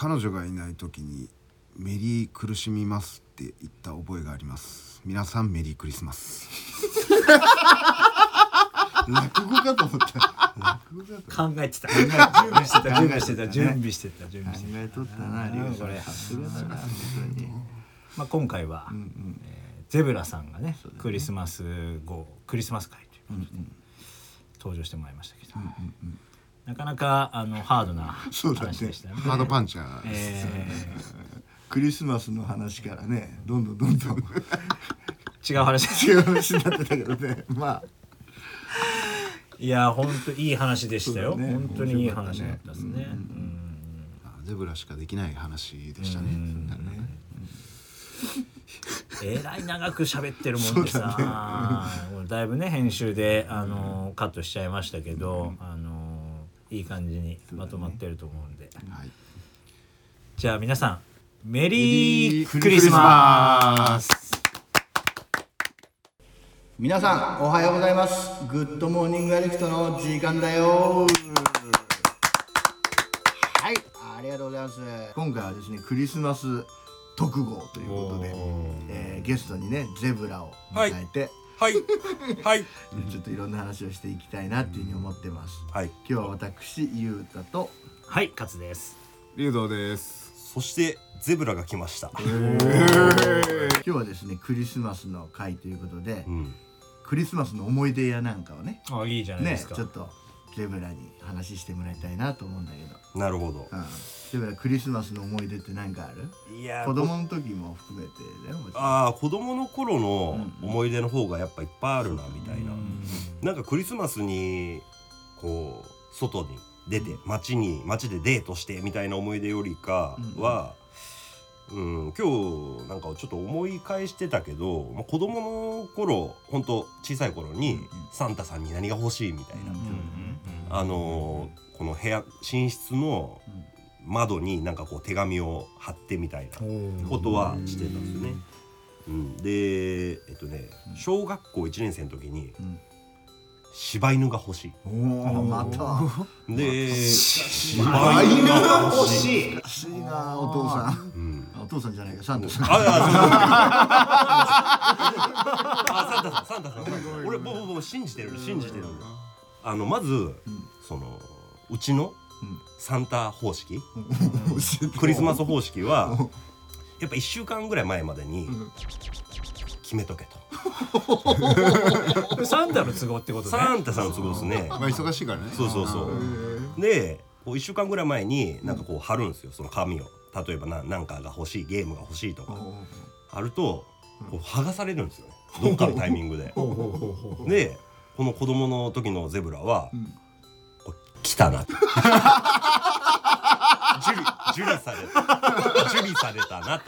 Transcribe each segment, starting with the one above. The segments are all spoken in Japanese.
彼女がいない時にメリー苦しみますって言った覚えがあります。皆さんメリークリスマス。落語かと思った。考えてた。準備してた。準備してた。準備してた準備してた。考えとったなまあ今回は、うんうん。えーゼブラさんがねクリスマス後クリスマス会ということで、登場してもらいましたけど、なかなかあのハードな話でしたね。ハードパンチャー、えクリスマスの話からねどんどんどんどん。ー違う話。違う話になってたけどね。まあ。いや本当いい話でしたよ。ね。本当にいい話だったですね。ゼブラしかできない話でしたね、えらい長く喋ってるもんでさ、もうだいぶね編集であのカットしちゃいましたけど、あのいい感じにまとまってると思うんで、はい。じゃあ皆さんメリークリスマス。皆さんおはようございます。 Good Morning Addict の時間だよ。はいありがとうございます。今回はですねクリスマス特号ということで、えーゲストにねゼブラを迎えて、はいはい。ちょっといろんな話をしていきたいなっていうふうに思ってます。はい。今日は私ゆうたとはい勝です。竜道です。そしてゼブラが来ました。今日はですねクリスマスの会ということで、うん。クリスマスの思い出やなんかをねあいいじゃないでねすか、ちょっとゼブラに話してもらいたいなと思うんだけど、なるほど。うん、ゼブラクリスマスの思い出って何かある？いやー子供の時も含めてだああ子供の頃の思い出の方がやっぱいっぱいあるなみたいな。うん。なんかクリスマスにこう外に出て街に街でデートしてみたいな思い出よりかは、うん、今日なんかちょっと思い返してたけど、まあ、子供の頃本当小さい頃にうんうん。サンタさんに何が欲しいみたいな、うんあのーこの部屋寝室の窓になんかこう手紙を貼ってみたいなことはしてたんですよね。うん、でえっとね小学校1年生の時にうん。柴犬が欲しい。おおまた。で柴柴犬が欲しい。い欲しいなお父さん父さんじゃないかサンタさん。あ あサンタさんサンタさん。俺もうもう信じてる信じてるあのまず、そのうちのサンタ方式、クリスマス方式はやっぱ1週間ぐらい前までに決めとけと。サンタの都合ってことね。サンタさんの都合ですね。まあ忙しいからね。そうそうそう。で、こう1週間ぐらい前になんかこう貼るんですよ、その紙を。例えばななんかが欲しい、ゲームが欲しいとか。貼ると、こう剥がされるんですよね。どっかのタイミングで。で、この子供の時のゼブラは、んこう来たな。受理、受理された。受理されたなと。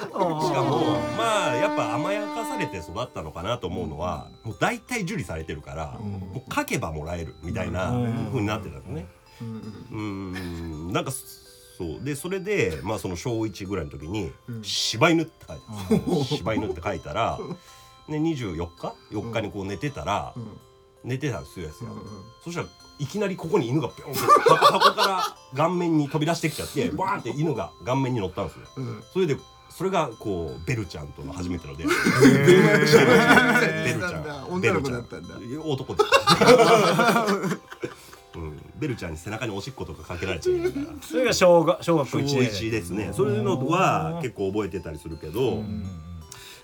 しかもまあやっぱ甘やかされて育ったのかなと思うのは、もう大体受理されてるから、もう書けばもらえるみたいな風になってたのね。うんなんかそう。でそれでまあその小1ぐらいの時に「柴犬」って書いて柴犬 って書いたら、ね、24日？4日にこう寝てたら、寝てたんですよやつが、そしたらいきなりここに犬がピョンって箱 箱から顔面に飛び出してきちゃってバーンって犬が顔面に乗ったんですよ、それでそれがこうベルちゃんとの初めての出会いベルちゃん。女の子だったんだ。ベルちゃ男です。うん、ベルちゃんに背中におしっことかかけられちゃうからそれが小学小学校小1年1ですね。そういうのは結構覚えてたりするけど、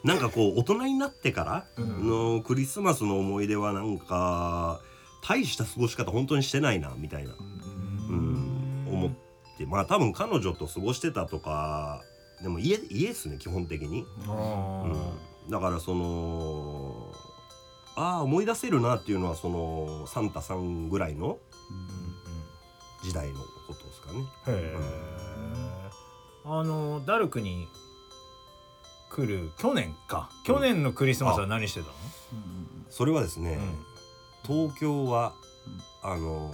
なんかこう大人になってからのクリスマスの思い出はなんか大した過ごし方本当にしてないなみたいな、うん、思って。まあ多分彼女と過ごしてたとかでも家家ですね基本的に、うん、だからそのああ思い出せるなっていうのはそのサンタさんぐらいの時代のことですかね。へえあのダルクに来る去年か。去年のクリスマスは何してたの、それはですね、東京は、あの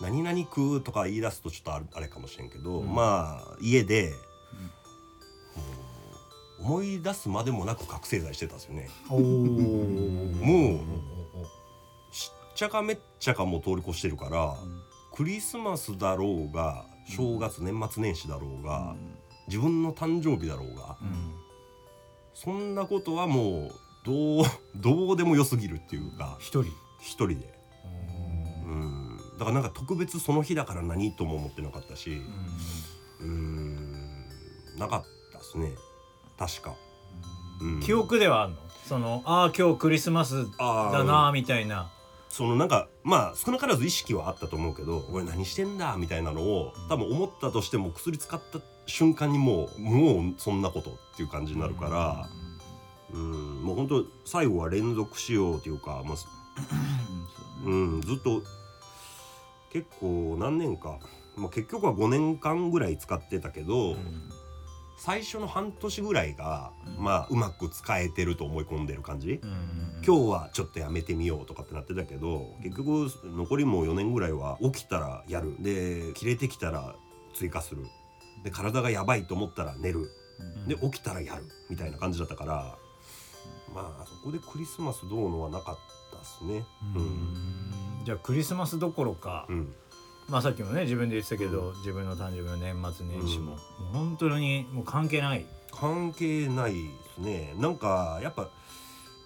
何々区とか言い出すとちょっとあれあれかもしれんけど、まあ家で、思い出すまでもなく覚醒剤してたんですよね。もうしっちゃかめっちゃかも通り越してるから、クリスマスだろうが正月年末年始だろうが、自分の誕生日だろうが、そんなことはもうどう どうでもよすぎるっていうか一人。一人で。うん。だからなんか特別その日だから何とも思ってなかったしうん。なかったですね。確か、うん。記憶ではあるの？そのああ今日クリスマスだなみたいなそのなんかまあ少なからず意識はあったと思うけど俺何してんだみたいなのを多分思ったとしても薬使った瞬間にもうもうそんなことっていう感じになるからうんもう本当最後は連続使用っていうか、まあうん、ずっと結構何年か、まあ、結局は5年間ぐらい使ってたけど、最初の半年ぐらいが、まあうまく使えてると思い込んでる感じ、今日はちょっとやめてみようとかってなってたけど結局残りもう4年ぐらいは起きたらやる。で切れてきたら追加する。で体がやばいと思ったら寝る。で起きたらやる。みたいな感じだったからまあそこでクリスマスどうのはなかったですね。じゃあクリスマスどころか、うん、まあさっきもね自分で言ってたけど、自分の誕生日の年末年始も,、もう本当にもう関係ない。関係ないですね。なんかやっぱ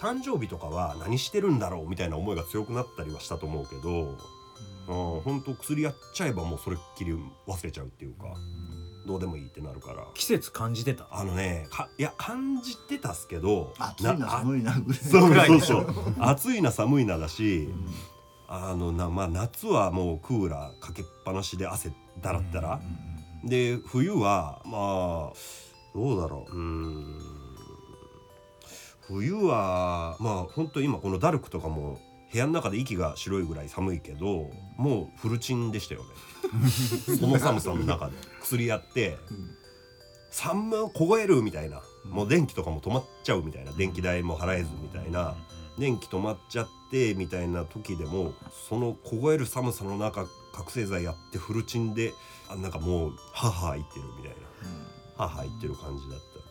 誕生日とかは何してるんだろうみたいな思いが強くなったりはしたと思うけど、うん、本当薬やっちゃえばもうそれっきり忘れちゃうっていうか、どうでもいいってなるから。季節感じてた？あのねかいや感じてたっすけど暑いな寒いなぐらいそうそうそう。暑いな寒いなだし、あのなまあ夏はもうクーラーかけっぱなしで汗だらったら、で冬はまあどうだろう。うん。冬はまあ本当今このダルクとかも部屋の中で息が白いぐらい寒いけどもうフルチンでしたよね。その寒さの中で。薬やって「寒凍える」みたいな。もう電気とかも止まっちゃうみたいな。電気代も払えずみたいな。電気止まっちゃってみたいな時でもその凍える寒さの中覚醒剤やってフルチンであなんかもう母言ってるみたいな。母言ってる感じだったんで。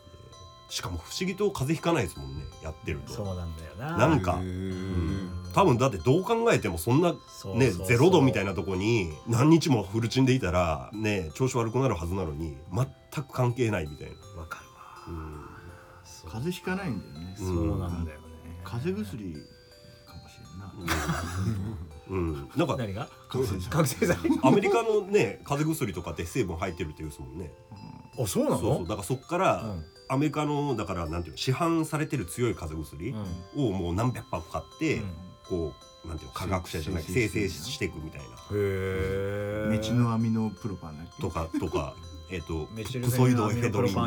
しかも不思議と風邪ひかないですもんねやってると。そうなんだよな。なんか、うん。多分だってどう考えてもそんなねゼロ度みたいなとこに何日もフルチンでいたらね調子悪くなるはずなのに全く関係ないみたいな。わかるわ。うん。風邪ひかないんだよね。そうなんだよね。風邪薬うん、なんか何が？覚醒剤。覚醒剤。アメリカのね風邪薬とかって成分入ってるって言うですもんね。あそうなの？そうそう。だからそっから、うん。アメリカのだからなんていうの市販されてる強い風邪薬をもう何百箱買って、うん。こうなんていうの科学者じゃない。生生成成していくみたいな。へえメチノアミノプロパンだっけとかとかえっとメチルプソイドエフェドリン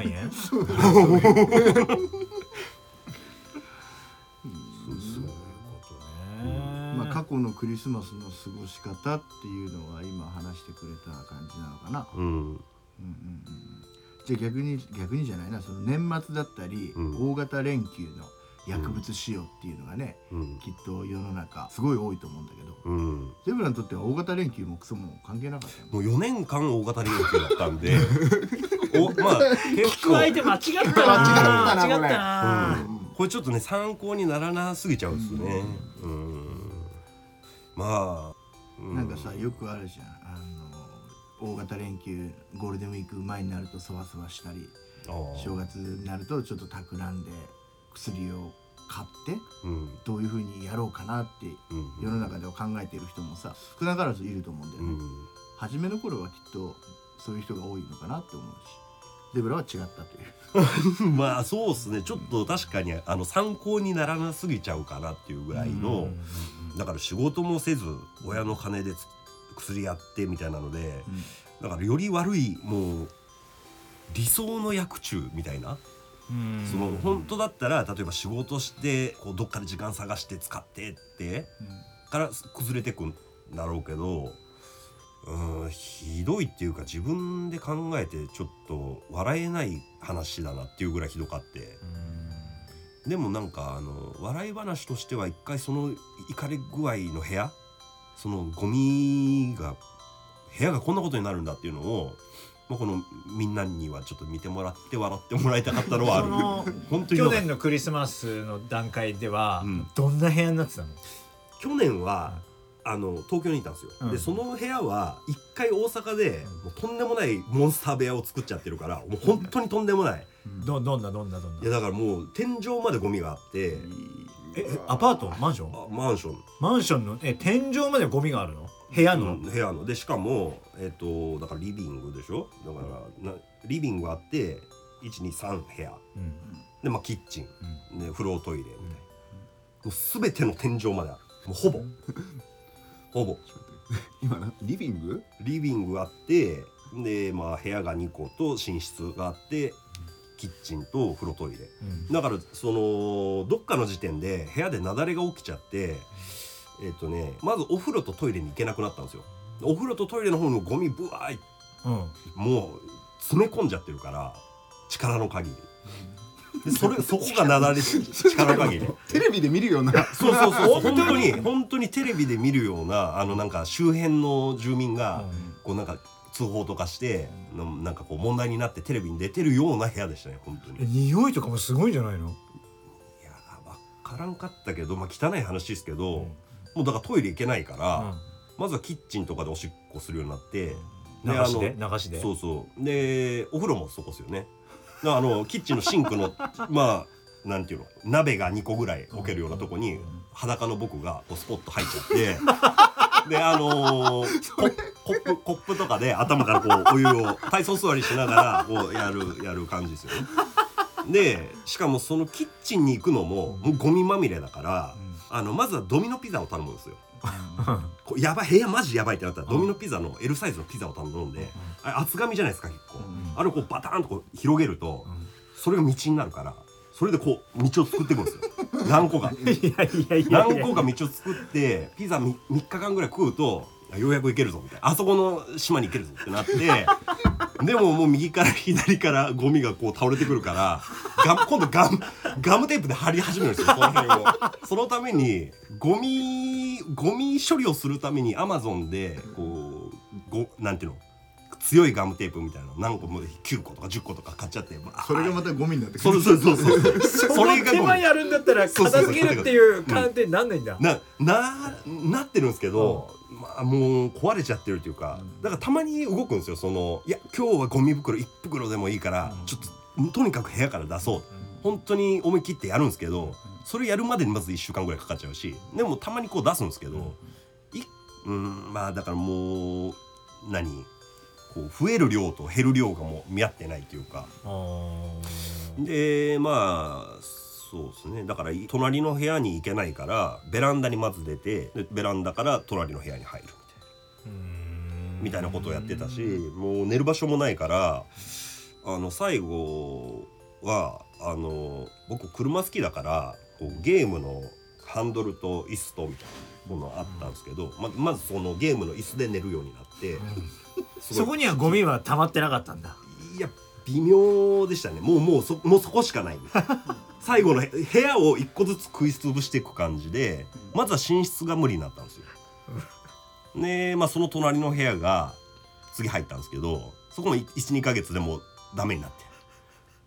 去のクリスマスの過ごし方っていうのは今話してくれた感じなのかな。うん。うんうんうんじゃあ逆に逆にじゃないなその年末だったり、うん。大型連休の薬物使用っていうのがね、うん。きっと世の中すごい多いと思うんだけど。うん。ゼブラにとっては大型連休もクソも関係なかったよねもう4年間大型連休だったんで おまあ結構。聞く相手間違ったな。間違ったな間違ったこれなこれちょっとね参考にならなすぎちゃうんですね。うんまあ、うなんかさよくあるじゃん。あの大型連休ゴールデンウィーク前になるとそわそわしたり正月になるとちょっと企んで薬を買ってうん。どういうふうにやろうかなってうん。世の中では考えている人もさ少なからずいると思うんだよね、うん。初めの頃はきっとそういう人が多いのかなって思うし。ゼブラは違ったという。まあそうっすね。ちょっと確かにあの参考にならなすぎちゃうかなっていうぐらいの、だから仕事もせず親の金でつ薬やってみたいなので、だからより悪いもう理想の薬中みたいな、うん。その本当だったら例えば仕事してこうどっかで時間探して使ってってから崩れてくんだろうけどうんひどいっていうか自分で考えてちょっと笑えない話だなっていうぐらいひどかってでもなんかあの笑い話としては一回その怒り具合の部屋そのゴミが部屋がこんなことになるんだっていうのを、まあ、このみんなにはちょっと見てもらって笑ってもらいたかったのはある。本当に去年のクリスマスの段階では、うん。どんな部屋になってたの？去年はあの東京にいたんですよ、うん。でその部屋は一回大阪でもうとんでもないモンスター部屋を作っちゃってるからもう本当にとんでもない。どどんなどんなどんな？いやだからもう天井までゴミがあってえアパート？マンション？あマンション。マンションのえ天井までゴミがあるの？部屋の、うん部屋の。でしかもえっ、とだからリビングでしょ？だからなリビングあって123部屋。うん。でまあキッチン、で風呂トイレみたいな、もう全ての天井まである。もうほぼほぼ。今なリビング？リビングあってでまあ部屋が2個と寝室があってキッチンと風呂トイレ。うん。だからそのどっかの時点で部屋で雪崩が起きちゃってえっ、とねまずお風呂とトイレに行けなくなったんですよ。お風呂とトイレの方のゴミぶわーいうん。もう詰め込んじゃってるから力の限りでそれそこがなだれ力の限りテレビで見るような。そうそうそう 本当に。本当にテレビで見るようなあのなんか周辺の住民がこうなんか通報とかしてのなんかこう問題になってテレビに出てるような部屋でしたね本当に。え匂いとかもすごいんじゃないの？いや分からんかったけどまあ汚い話ですけど、もうだからトイレ行けないから、まずはキッチンとかでおしっこするようになって、流しで？流しで？そうそう。でお風呂もそこですよねあのキッチンのシンクのまあなんていうの鍋が2個ぐらい置けるようなとこに裸の僕がこうスポッと入っちゃってであのーココップコップとかで頭からこうお湯を体操座りしながらこうやるやる感じですよね。でしかもそのキッチンに行くのももうゴミまみれだから、あのまずはドミノピザを頼むんですよ。こうやばい部屋マジやばいってなったらドミノピザの L サイズのピザを頼んで、あれ厚紙じゃないですか結構、あれをこうバターンとこう広げると、それが道になるからそれでこう道を作っていくんですよ。何個か。何個か道を作ってピザ 3, 日間ぐらい食うとようやく行けるぞみたいな。あそこの島に行けるぞってなって でももう右から左からゴミがこう倒れてくるからガ今度ガムガムテープで貼り始めるんですよその辺を。そのためにゴミゴミ処理をするためにアマゾンでこうごなんていうの？強いガムテープみたいなの何個も9個とか10個とか買っちゃってそれがまたゴミになってくる。そうそうそうそう。そうその手間やるんだったら片付けるっていう観点になんないんだ。なななってるんですけど、まあもう壊れちゃってるっていうか、だからたまに動くんですよ。そのいや今日はゴミ袋1袋でもいいから、ちょっととにかく部屋から出そう、本当に思い切ってやるんですけどそれやるまでにまず1週間ぐらいかかっちゃうしでもたまにこう出すんですけど、いうんまあだからもう何こう増える量と減る量がもう見合ってないというか。でまあそうですね。だから隣の部屋に行けないからベランダにまず出てでベランダから隣の部屋に入るみたいな。みたいなことをやってたしもう寝る場所もないからあの最後はあの僕車好きだからこうゲームのハンドルと椅子とみたいなものあったんですけどままずそのゲームの椅子で寝るようになって、そこにはゴミは溜まってなかったんだ。いや微妙でしたね。もうもうそもうそこしかない。最後のへ部屋を一個ずつ食い潰していく感じでまずは寝室が無理になったんですよ。でまあその隣の部屋が次入ったんですけどそこも12ヶ月でもうダメになって。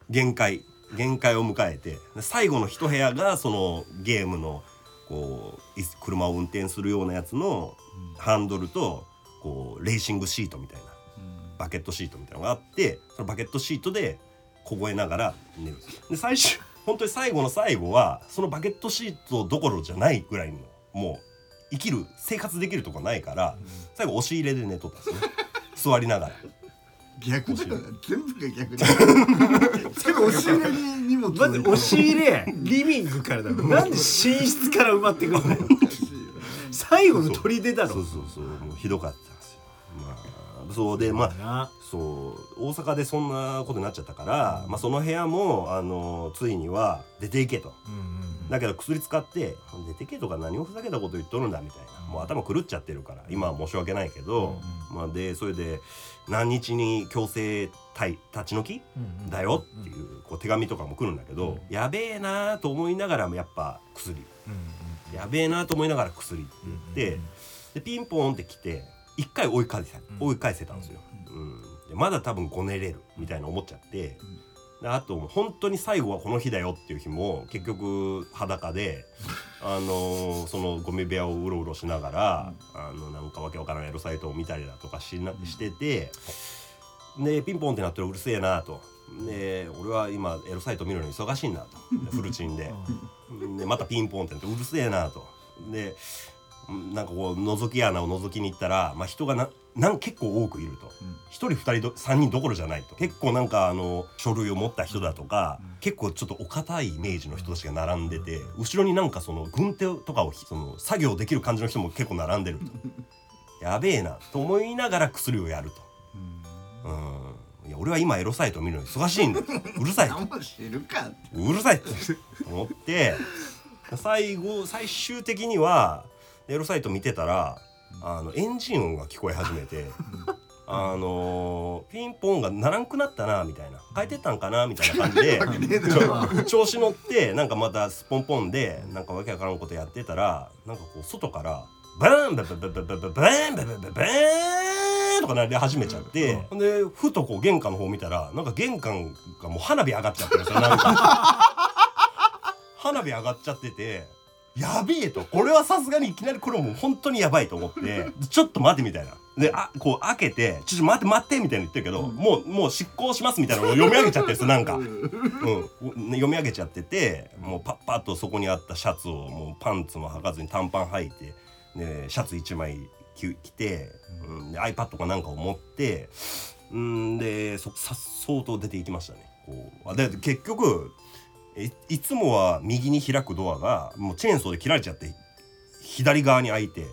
限界限界を迎えてで最後の一部屋がそのゲームのこうい車を運転するようなやつのハンドルとこうレーシングシートみたいなバケットシートみたいなのがあってそのバケットシートで凍えながら寝る。で最終本当に最後の最後はそのバケットシートどころじゃないぐらいのもう生きる生活できるとこないから最後押し入れで寝とったんですね。座りながら逆だ全部が逆だ 全部押し入れに荷物まず押し入れリビングからだろ。なんで寝室から埋まってくるんだよ最後の砦だろ。そうそうそう。もうひどかったんですよ。まあそうでまあな。そう大阪でそんなことになっちゃったから、まあ、その部屋もあのついには出ていけと。うんうんだけど薬使って「出てけ」とか何をふざけたこと言っとるんだみたいなもう頭狂っちゃってるから今は申し訳ないけど、まあ、でそれで何日に強制退立ち退きうんだよっていうこう手紙とかも来るんだけど、やべえなと思いながらもやっぱ薬。うんやべえなと思いながら薬って言って、でピンポンって来て一回追い返せうん。追い返せたんですよ、うん。でまだ多分ごねれるみたいな思っちゃって、であと本当に最後はこの日だよっていう日も結局裸で あのそのゴミ部屋をうろうろしながら、あのなんかわけわからないエロサイトを見たりだとかしなしててでピンポンってなったらうるせえなと。で俺は今エロサイト見るのに忙しいんだと。フルチンで。でまたピンポンってなってうるせえなと。でなんかこう覗き穴を覗きに行ったら、まあ、人がななん結構多くいると、一1人2人ど3人どころじゃないと。結構なんかあの書類を持った人だとか、結構ちょっとお堅いイメージの人たちが並んでて、後ろになんかその軍手とかをその作業できる感じの人も結構並んでると。やべえなと思いながら薬をやると。うん。いや俺は今エロサイト見るの忙しいんだうるさい。うるさいって。思って。最後最終的にはエロサイト見てたらあのエンジン音が聞こえ始めて。あのーピンポンがならんくなったなみたいな変えてったんかなみたいな感じで 調子乗ってなんかまたスポンポンでなんかわけわからんことやってたらなんかこう外からバーンバババババババーンバババババーンとかなり始めちゃって、でふとこう玄関の方見たらなんか玄関がもう花火上がっちゃってるんですよなんか花火上がっちゃっててやべえと。これはさすがにいきなりこれもう本当にやばいと思って ちょっと待ってみたいな。であこう開けて「ちょっと待って待って」みたいに言ってるけど、もうもう執行しますみたいなのを読み上げちゃってるんですよなんか。うん、読み上げちゃっててもうパッパッとそこにあったシャツをもうパンツも履かずに短パン履いてでシャツ1枚着着て、うん、で iPad かなんかを持ってうん。でそさっそうと出ていきましたね。こう。あで結局いいつもは右に開くドアがもうチェーンソーで切られちゃって左側に開いて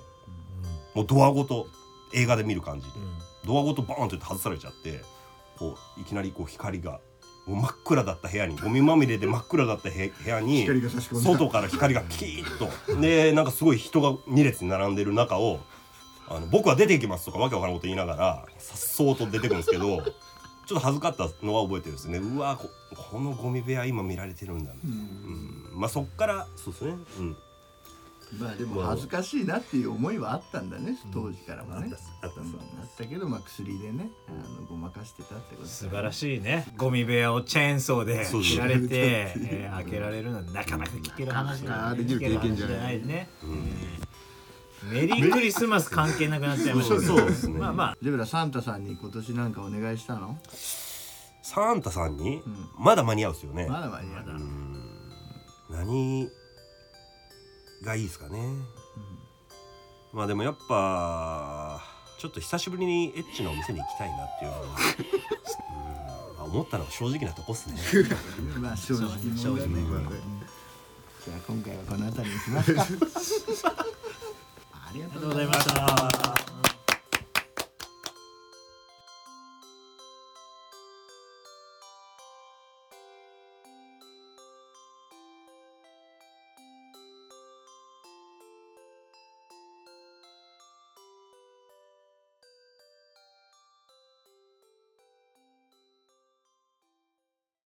もうドアごと映画で見る感じで。ドアごとバーンって外されちゃってこういきなりこう光がもう真っ暗だった部屋にゴミまみれで真っ暗だったへ部屋に外から光がキーッと。でなんかすごい人が2列に並んでる中をあの僕は出ていきますとかわけわからんこと言いながらさっそうと出てくるんですけどちょっと恥ずかったのは覚えてるんですね。うわここのゴミ部屋今見られてるんだ、うん。まあそっからそうですね。うん。まあでも恥ずかしいなっていう思いはあったんだね。当時からもね。あったっす。あったっす。うん。あったけどまあ薬でねあのごまかしてたってこと素晴らしいね。ゴミ部屋をチェーンソーでそうそう切られて、えー開けられるのはなかなか聞ける話だあーできる経験じゃない。聞ける話ね、メリークリスマス関係なくなっちゃいましたそうですね。まあまあ。ゼブラサンタさんに今年なんかお願いしたの？サンタさんに、まだ間に合うっすよね、まだ間に合う。何がいいですかね、まあでもやっぱちょっと久しぶりにエッチなお店に行きたいなっていうのは、うん。まあ、思ったのは正直なとこっすね。まあ正直者だね。じゃあ今回はこの辺りにしますか ありがとうございました。